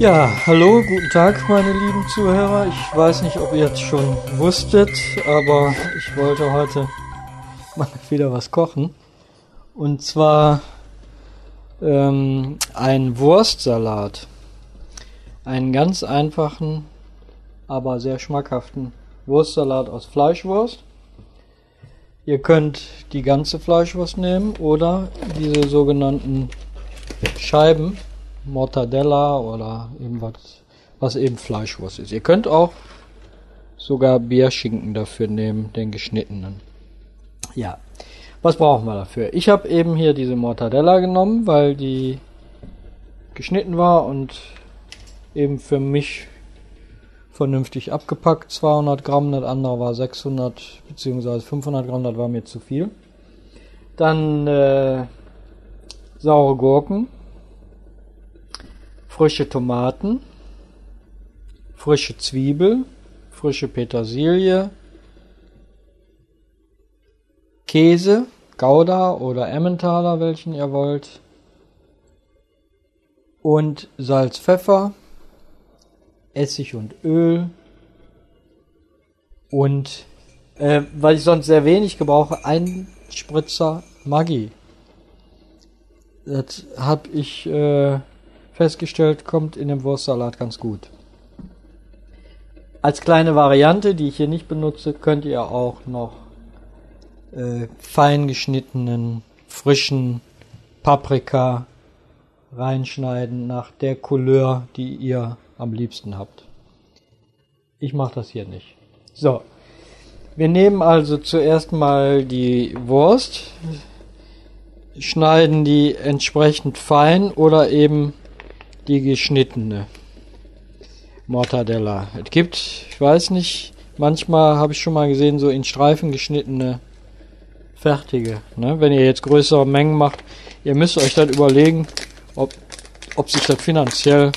Ja, hallo, guten Tag, meine lieben Zuhörer. Ich weiß nicht, ob ihr jetzt schon wusstet, aber ich wollte heute mal wieder was kochen. Und zwar ähm, ein Wurstsalat. Einen ganz einfachen, aber sehr schmackhaften Wurstsalat aus Fleischwurst. Ihr könnt die ganze Fleischwurst nehmen oder diese sogenannten Scheiben Mortadella oder irgendwas, was eben Fleischwurst ist. Ihr könnt auch sogar Bärschinken dafür nehmen, den geschnittenen. Ja, was brauchen wir dafür? Ich habe eben hier diese Mortadella genommen, weil die geschnitten war und eben für mich vernünftig abgepackt. 200 Gramm, das andere war 600 bzw. 500 Gramm, das war mir zu viel. Dann äh, saure Gurken, frische Tomaten, frische Zwiebel, frische Petersilie, Käse, Gouda oder Emmentaler, welchen ihr wollt, und Salz, Pfeffer, Essig und Öl und äh, weil ich sonst sehr wenig gebrauche, ein Spritzer Maggi. Das habe ich äh, festgestellt, kommt in dem Wurstsalat ganz gut. Als kleine Variante, die ich hier nicht benutze, könnt ihr auch noch äh, fein geschnittenen, frischen Paprika reinschneiden nach der Couleur, die ihr am liebsten habt. Ich mache das hier nicht. So, wir nehmen also zuerst mal die Wurst, schneiden die entsprechend fein oder eben die geschnittene Mortadella. Es gibt, ich weiß nicht, manchmal habe ich schon mal gesehen, so in Streifen geschnittene fertige. Ne? Wenn ihr jetzt größere Mengen macht, ihr müsst euch dann überlegen, ob, ob sich das finanziell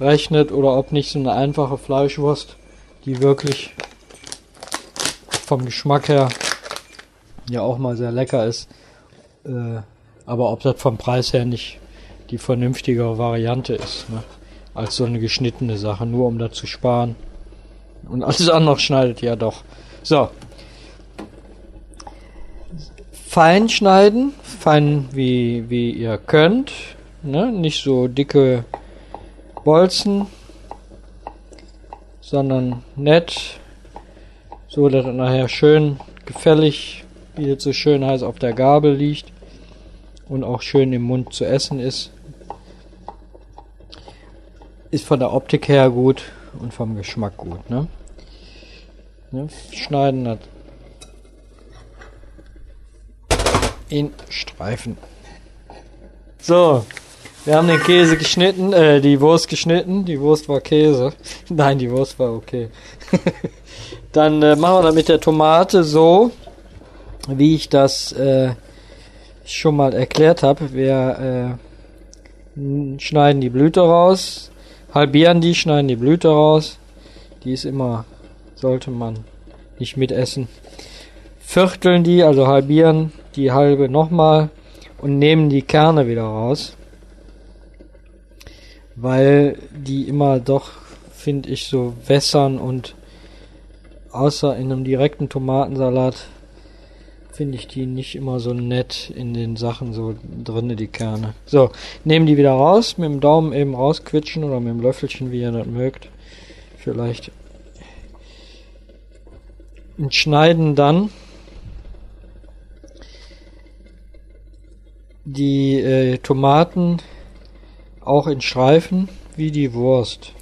rechnet oder ob nicht so eine einfache Fleischwurst, die wirklich vom Geschmack her ja auch mal sehr lecker ist, äh, aber ob das vom Preis her nicht die vernünftigere Variante ist, ne? als so eine geschnittene Sache, nur um da zu sparen. Und alles andere schneidet ja doch. So. Fein schneiden, fein wie, wie ihr könnt, ne? nicht so dicke Bolzen, sondern nett, so dass er nachher schön gefällig, wie es so schön heißt, auf der Gabel liegt und auch schön im Mund zu essen ist. Ist von der Optik her gut und vom Geschmack gut. Ne? Ne? Schneiden das in Streifen. So, wir haben den Käse geschnitten, äh, die Wurst geschnitten. Die Wurst war Käse. Nein, die Wurst war okay. Dann äh, machen wir das mit der Tomate so, wie ich das äh, schon mal erklärt habe. Wir äh, schneiden die Blüte raus, halbieren die, schneiden die Blüte raus. Die ist immer, sollte man nicht mitessen. Vierteln die, also halbieren die halbe nochmal und nehmen die Kerne wieder raus. Weil die immer doch, finde ich, so wässern und außer in einem direkten Tomatensalat finde ich die nicht immer so nett in den Sachen so drinne, die Kerne. So, nehmen die wieder raus, mit dem Daumen eben rausquitschen oder mit dem Löffelchen, wie ihr das mögt. Vielleicht. Und schneiden dann die äh, Tomaten auch in Streifen wie die Wurst.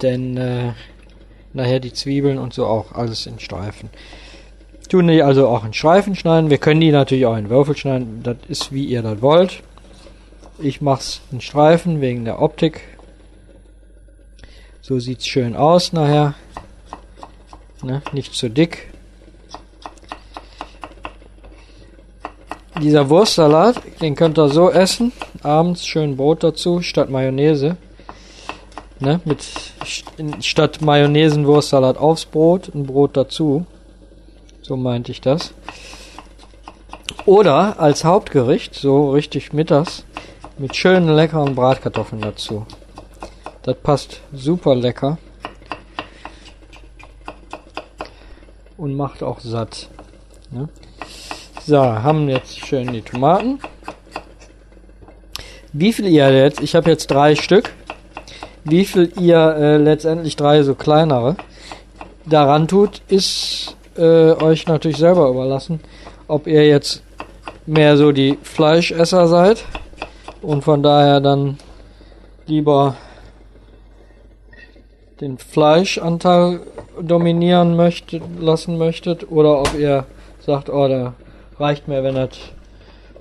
Denn äh, nachher die Zwiebeln und so auch alles in Streifen. Tun die also auch in Streifen schneiden. Wir können die natürlich auch in Würfel schneiden. Das ist wie ihr das wollt. Ich mach's in Streifen wegen der Optik. So sieht's schön aus nachher. Ne? Nicht zu dick. Dieser Wurstsalat, den könnt ihr so essen. Abends schön Brot dazu statt Mayonnaise. Ne, mit statt Mayonnaisenwurstsalat aufs Brot, ein Brot dazu. So meinte ich das. Oder als Hauptgericht, so richtig mittags, mit schönen leckeren Bratkartoffeln dazu. Das passt super lecker und macht auch satt. Ne? So, haben jetzt schön die Tomaten. Wie viel ihr jetzt, ich habe jetzt drei Stück, viel ihr äh, letztendlich drei so kleinere daran tut, ist äh, euch natürlich selber überlassen, ob ihr jetzt mehr so die Fleischesser seid und von daher dann lieber den Fleischanteil dominieren möchtet, lassen möchtet oder ob ihr sagt, oh, da reicht mir, wenn das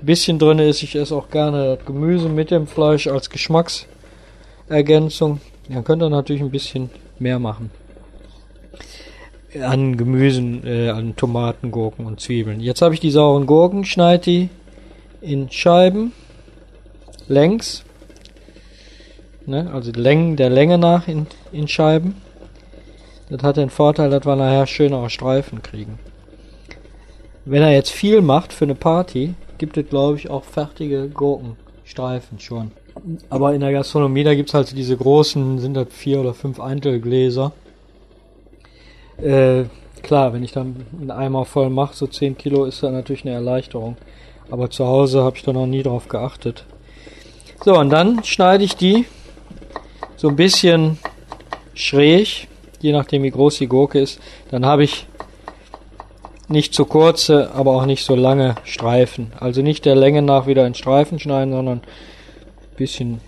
bisschen drin ist. Ich esse auch gerne das Gemüse mit dem Fleisch als Geschmacksergänzung. Dann könnt ihr natürlich ein bisschen mehr machen. An Gemüsen, äh, an Tomaten, Gurken und Zwiebeln. Jetzt habe ich die sauren Gurken, schneide die in Scheiben längs Ne? Also Längen der Länge nach in, in Scheiben. Das hat den Vorteil, dass wir nachher schönere Streifen kriegen. Wenn er jetzt viel macht für eine Party, gibt es glaube ich auch fertige Gurkenstreifen schon. Aber in der Gastronomie, da gibt es halt diese großen, sind das vier oder fünf Eintelgläser. Äh, klar, wenn ich dann einen Eimer voll mache, so 10 Kilo, ist das natürlich eine Erleichterung. Aber zu Hause habe ich da noch nie drauf geachtet. So, und dann schneide ich die so ein bisschen schräg, je nachdem wie groß die Gurke ist. Dann habe ich nicht zu kurze, aber auch nicht so lange Streifen. Also nicht der Länge nach wieder in Streifen schneiden, sondern bisschen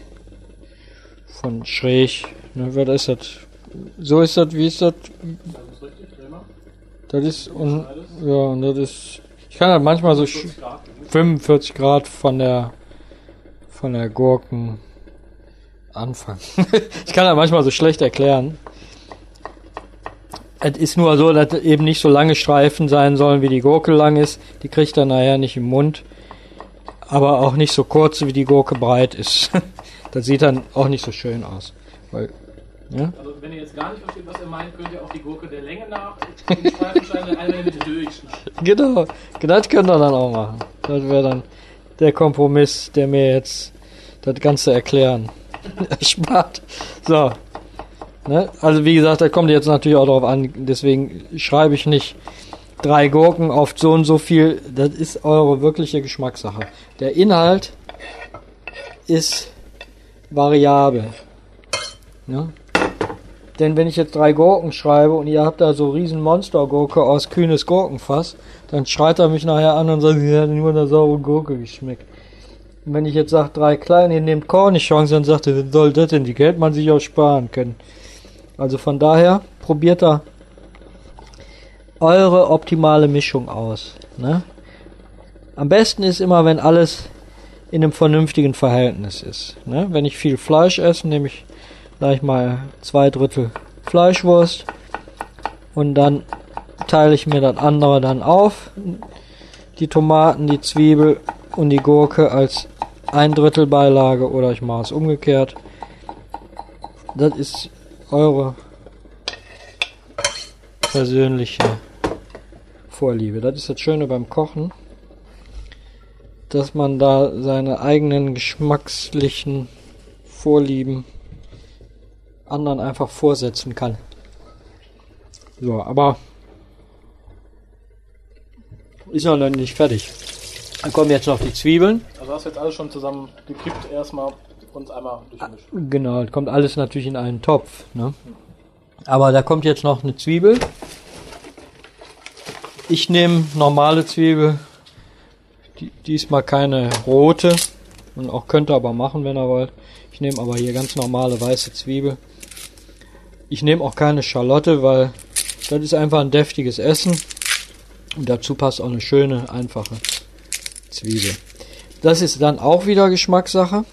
von schräg. Ne, was ist das? So ist das, wie ist das? Das ist, und, ja, und das ist, ich kann halt manchmal so 45 Grad von der, von der Gurken anfangen. ich kann das manchmal so schlecht erklären. Es ist nur so, dass eben nicht so lange Streifen sein sollen, wie die Gurke lang ist. Die kriegt er nachher nicht im Mund. Aber auch nicht so kurz, wie die Gurke breit ist. das sieht dann auch nicht so schön aus. Weil, ja? Also wenn ihr jetzt gar nicht versteht, was er meint, könnt ihr auch die Gurke der Länge nach den Streifensteine einmal Mitte durchschneiden. Genau, das könnt ihr dann auch machen. Das wäre dann der Kompromiss, der mir jetzt das Ganze erklären spart. So. Ne? Also wie gesagt, da kommt jetzt natürlich auch darauf an, deswegen schreibe ich nicht drei Gurken auf so und so viel. Das ist eure wirkliche Geschmackssache. Der Inhalt ist variabel. Ne? Denn wenn ich jetzt drei Gurken schreibe und ihr habt da so riesen Monstergurke aus kühnes Gurkenfass, dann schreit er mich nachher an und sagt, sie hat nur eine saure Gurke geschmeckt. Und wenn ich jetzt sage, drei kleine, ihr nehmt Cornichons, dann sagt er, soll das denn? Die Geld man sich auch sparen können. Also von daher, probiert da eure optimale Mischung aus. Ne? Am besten ist immer, wenn alles in einem vernünftigen Verhältnis ist. Ne? Wenn ich viel Fleisch esse, nehme ich gleich mal zwei Drittel Fleischwurst und dann teile ich mir das andere dann auf. Die Tomaten, die Zwiebel und die Gurke als ein Drittel Beilage oder ich mache es umgekehrt. Das ist eure persönliche Vorliebe. Das ist das Schöne beim Kochen, dass man da seine eigenen geschmackslichen Vorlieben anderen einfach vorsetzen kann. So, aber ist noch nicht fertig. Dann kommen jetzt noch die Zwiebeln. Also hast du jetzt alles schon zusammen gekippt erstmal und einmal durchgemischt. Genau, kommt alles natürlich in einen Topf. Ne? Aber da kommt jetzt noch eine Zwiebel. Ich nehme normale Zwiebel. Die, diesmal keine rote. Und auch könnt ihr aber machen, wenn ihr wollt. Ich nehme aber hier ganz normale weiße Zwiebel. Ich nehme auch keine Schalotte, weil das ist einfach ein deftiges Essen. Und dazu passt auch eine schöne, einfache Zwiebel. Das ist dann auch wieder Geschmackssache.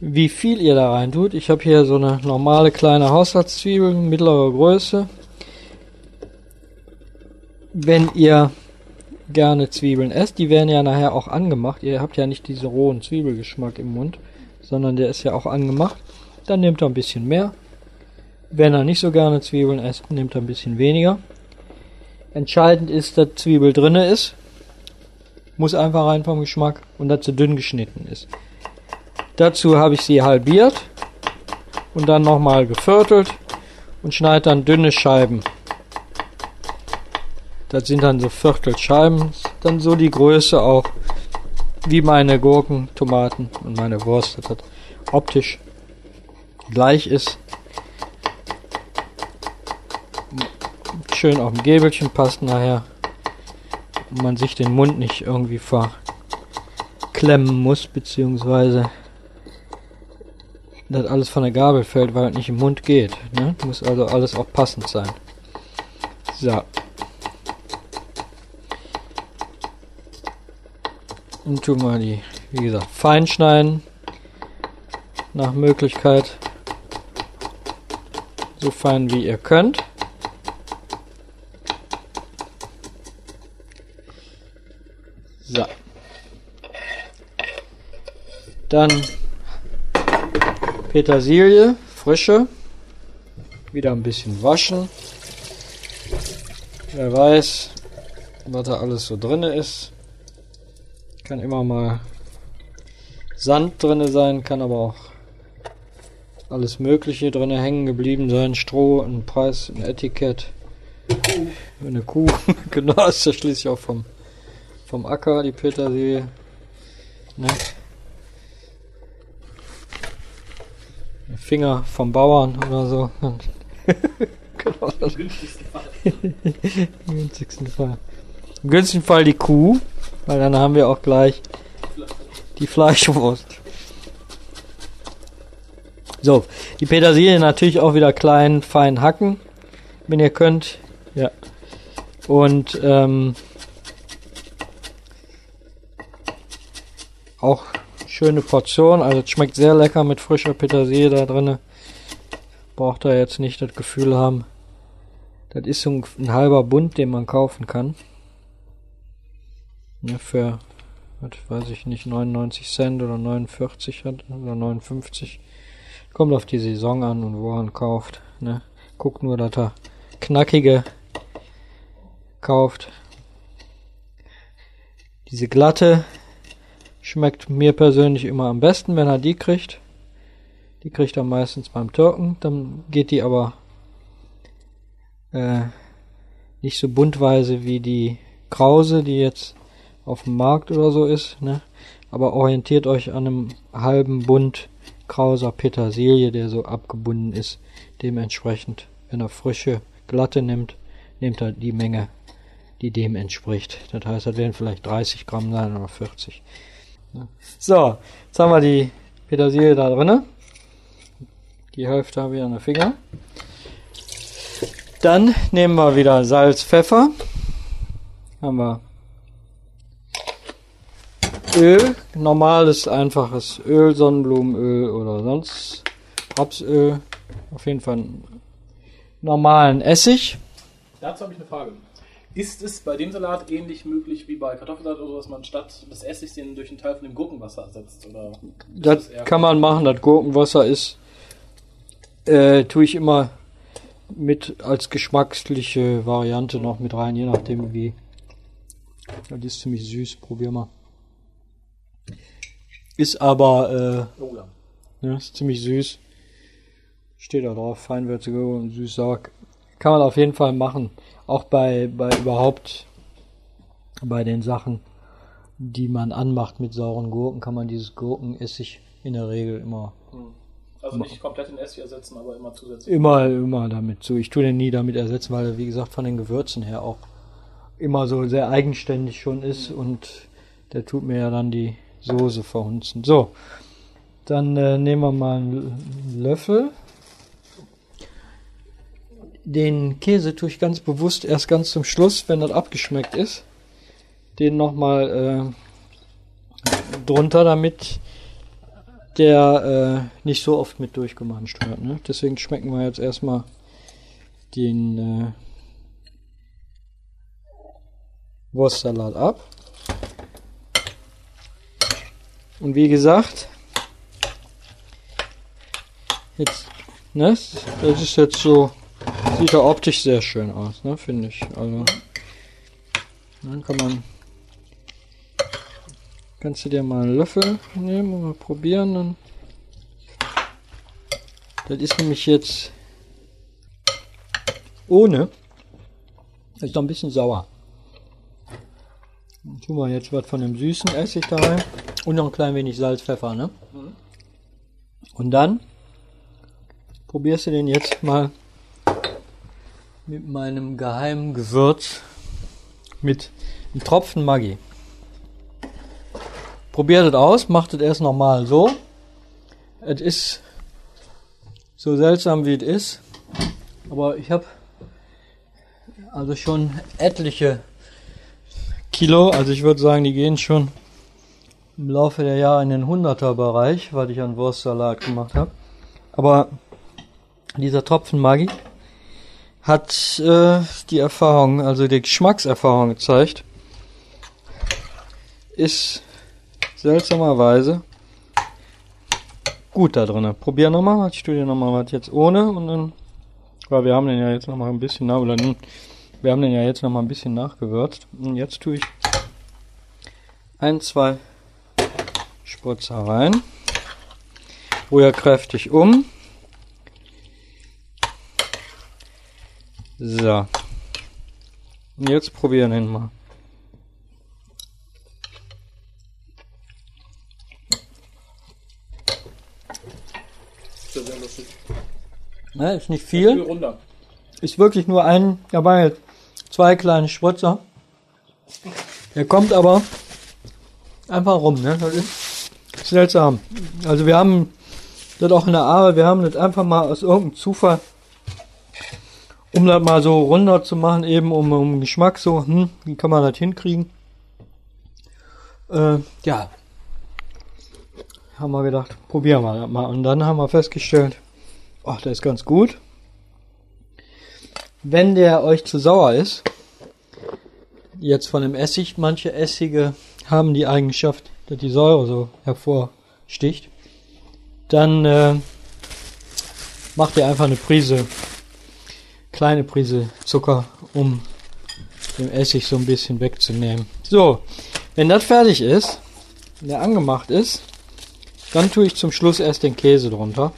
Wie viel ihr da rein tut. Ich habe hier so eine normale kleine Haushaltszwiebel, mittlerer Größe. Wenn ihr gerne Zwiebeln esst, die werden ja nachher auch angemacht. Ihr habt ja nicht diesen rohen Zwiebelgeschmack im Mund, sondern der ist ja auch angemacht. Dann nehmt ihr ein bisschen mehr. Wenn er nicht so gerne Zwiebeln esst, nehmt er ein bisschen weniger. Entscheidend ist, dass Zwiebel drinne ist. Muss einfach rein vom Geschmack und dazu dünn geschnitten ist. Dazu habe ich sie halbiert und dann nochmal geviertelt und schneide dann dünne Scheiben. Das sind dann so Viertelscheiben, dann so die Größe auch wie meine Gurken, Tomaten und meine Wurst, dass das optisch gleich ist. Schön auf dem Gäbelchen passt nachher und man sich den Mund nicht irgendwie verklemmen muss, beziehungsweise das alles von der Gabel fällt, weil es nicht im Mund geht. Ne? Muss also alles auch passend sein. So. Und tun wir die, wie gesagt, fein schneiden. Nach Möglichkeit. So fein wie ihr könnt. So. Dann Petersilie, frische. Wieder ein bisschen waschen. Wer weiß, was da alles so drin ist. Kann immer mal Sand drin sein, kann aber auch alles Mögliche drin hängen geblieben sein. Stroh, ein Preis, ein Etikett. Eine Kuh. genau, ist ja schließlich auch vom, vom Acker, die Petersilie. Ne? Finger vom Bauern oder so. genau. Im günstigsten Fall. Im günstigsten Fall. Im günstigsten Fall die Kuh, weil dann haben wir auch gleich die Fleischwurst. So, die Petersilie natürlich auch wieder klein, fein hacken, wenn ihr könnt. Ja. Und ähm, auch schöne Portion. Also es schmeckt sehr lecker mit frischer Petersilie da drin. Braucht da jetzt nicht das Gefühl haben. Das ist so ein, ein halber Bund, den man kaufen kann. Ja, für, was weiß ich nicht, 99 Cent oder 49 hat, oder 59. Kommt auf die Saison an und wo man kauft. Ne? Guckt nur, dass er knackige kauft. Diese glatte Schmeckt mir persönlich immer am besten, wenn er die kriegt. Die kriegt er meistens beim Türken. Dann geht die aber äh, nicht so buntweise wie die Krause, die jetzt auf dem Markt oder so ist. Ne? Aber orientiert euch an einem halben Bund Krauser Petersilie, der so abgebunden ist. Dementsprechend, wenn er frische, glatte nimmt, nehmt er die Menge, die dem entspricht. Das heißt, das werden vielleicht 30 Gramm sein oder 40. So, jetzt haben wir die Petersilie da drin. Die Hälfte habe ich an den Finger. Dann nehmen wir wieder Salz, Pfeffer. Haben wir Öl, normales, einfaches Öl, Sonnenblumenöl oder sonst Rapsöl. Auf jeden Fall einen normalen Essig. Dazu habe ich eine Frage. Ist es bei dem Salat ähnlich möglich wie bei Kartoffelsalat oder so, dass man statt des Essigs den durch einen Teil von dem Gurkenwasser ersetzt? Oder das, das kann man machen. Das Gurkenwasser ist, äh, tue ich immer mit als geschmacksliche Variante noch mit rein, je nachdem wie. Das ist ziemlich süß, probier mal. Ist aber, äh, oh ja. ja, ist ziemlich süß. Steht da drauf, feinwürzige und süß sauer. Kann man auf jeden Fall machen auch bei, bei überhaupt bei den Sachen, die man anmacht mit sauren Gurken, kann man dieses Gurkenessig in der Regel immer. Hm. Also nicht komplett in Essig ersetzen, aber immer zusätzlich. Immer, immer damit zu. Ich tue den nie damit ersetzen, weil er, wie gesagt, von den Gewürzen her auch immer so sehr eigenständig schon ist mhm. und der tut mir ja dann die Soße verhunzen. So, dann äh, nehmen wir mal einen Löffel den Käse tue ich ganz bewusst erst ganz zum Schluss, wenn das abgeschmeckt ist. Den nochmal äh, drunter, damit der äh, nicht so oft mit durchgemanscht wird. Ne? Deswegen schmecken wir jetzt erstmal den äh, Wurstsalat ab. Und wie gesagt, jetzt, ne, das ist jetzt so Sieht ja optisch sehr schön aus, ne, finde ich. Also, dann kann man Kannst du dir mal einen Löffel nehmen und mal probieren. Dann das ist nämlich jetzt ohne. Das ist noch ein bisschen sauer. Dann tun wir jetzt was von dem süßen Essig da rein. Und noch ein klein wenig Salz, Pfeffer, ne? Und dann probierst du den jetzt mal mit meinem geheimen Gewürz mit einem Tropfen Maggi. Probiert es aus, macht es erst nochmal so. Es ist so seltsam wie es ist, aber ich habe also schon etliche Kilo, also ich würde sagen, die gehen schon im Laufe der Jahre in den 100er Bereich, weil ich einen Wurstsalat gemacht habe. Aber dieser Tropfen Maggi hat äh, die Erfahrung, also die Geschmackserfahrung gezeigt, ist seltsamerweise gut da drin. Probier nochmal, ich tue dir nochmal was jetzt ohne und dann, weil wir haben den ja jetzt nochmal ein bisschen, na, oder wir haben den ja jetzt nochmal ein bisschen nachgewürzt. Und jetzt tue ich ein, zwei Spritzer rein. Rühr kräftig um. So. Und jetzt probieren wir ihn mal. Ist ja. Ne, ist nicht Viel. Ist wirklich nur ein, dabei zwei kleine Spritzer. Der kommt aber einfach rum, ne? Seltsam. Also wir haben das auch in der Arbeit, wir haben das einfach mal aus irgendeinem Zufall, um das mal so runter zu machen, eben um, um Geschmack so, hm, wie kann man das hinkriegen? Äh, ja. Haben wir gedacht, probieren wir das mal. Und dann haben wir festgestellt, ach, der ist ganz gut. Wenn der euch zu sauer ist, jetzt von dem Essig, manche Essige haben die Eigenschaft, dass die Säure so hervorsticht, dann äh, macht ihr einfach eine Prise, kleine Prise Zucker, um den Essig so ein bisschen wegzunehmen. So, wenn das fertig ist, wenn der angemacht ist, dann tue ich zum Schluss erst den Käse drunter.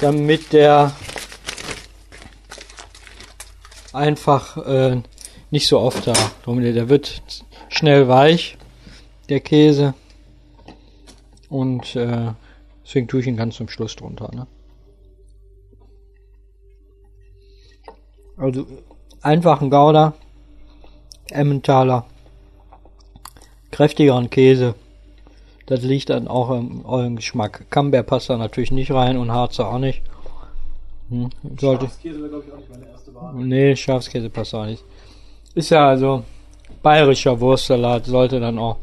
Damit der einfach äh, nicht so oft da drum. Der wird schnell weich, der Käse. Und äh, deswegen tue ich ihn ganz zum Schluss drunter. Ne? Also einfach ein Gouda, Emmentaler, kräftigeren Käse. Das liegt dann auch im eurem Geschmack. Camembert passt da natürlich nicht rein und Harzer auch nicht. Hm, sollte, Schafskäse wäre, glaube ich, auch nicht meine erste Wahl. Nee, Schafskäse passt auch nicht. Ist ja also bayerischer Wurstsalat sollte dann auch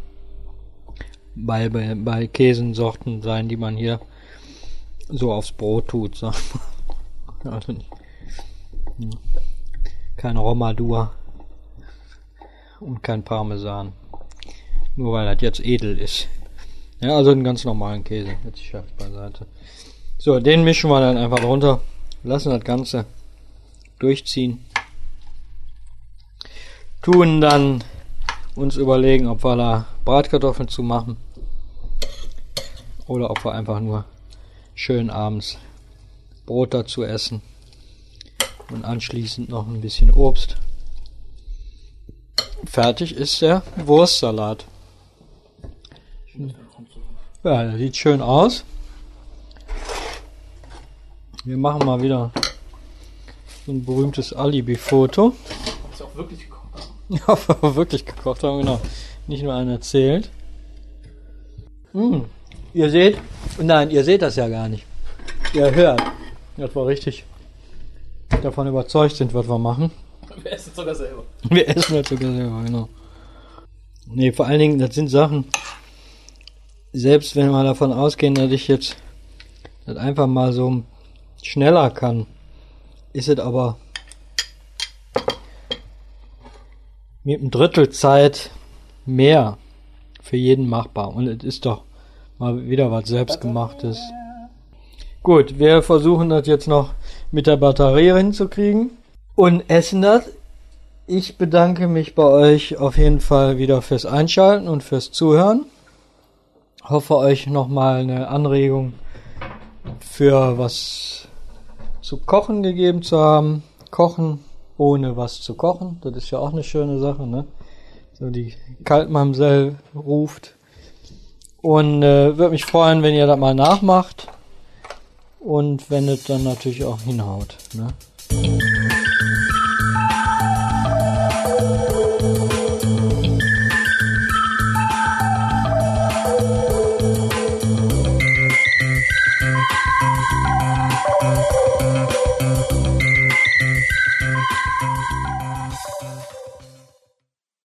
bei, bei, bei Käsensorten sein, die man hier so aufs Brot tut, sag. Also. Kein Romadur und kein Parmesan. Nur weil das jetzt edel ist. Ja, also einen ganz normalen Käse. Jetzt scharf beiseite. So, den mischen wir dann einfach runter. Lassen das Ganze durchziehen. Tun dann uns überlegen, ob wir da Bratkartoffeln zu machen. Oder ob wir einfach nur schön abends Brot dazu essen. Und anschließend noch ein bisschen Obst. Fertig ist der Wurstsalat. Ja, der sieht schön aus. Wir machen mal wieder ein berühmtes Alibi-Foto. Ist auch wirklich ob wir wirklich gekocht haben, genau. Nicht nur einen erzählt. Hm. Ihr seht, nein, ihr seht das ja gar nicht. Ihr hört, dass wir richtig davon überzeugt sind, was wir machen. Wir essen sogar selber. Wir essen das sogar selber, genau. Nee, vor allen Dingen, das sind Sachen, selbst wenn wir davon ausgehen, dass ich jetzt das einfach mal so schneller kann, ist es aber mit einem Drittel Zeit mehr für jeden machbar. Und es ist doch mal wieder was selbstgemachtes. Gut, wir versuchen das jetzt noch mit der Batterie hinzukriegen und essen das ich bedanke mich bei euch auf jeden Fall wieder fürs Einschalten und fürs Zuhören. Hoffe euch nochmal eine Anregung für was zu kochen gegeben zu haben. Kochen ohne was zu kochen, das ist ja auch eine schöne Sache, ne? So die Kaltmamsell ruft. Und äh, würde mich freuen, wenn ihr das mal nachmacht. Und wenn es dann natürlich auch hinhaut. Ne?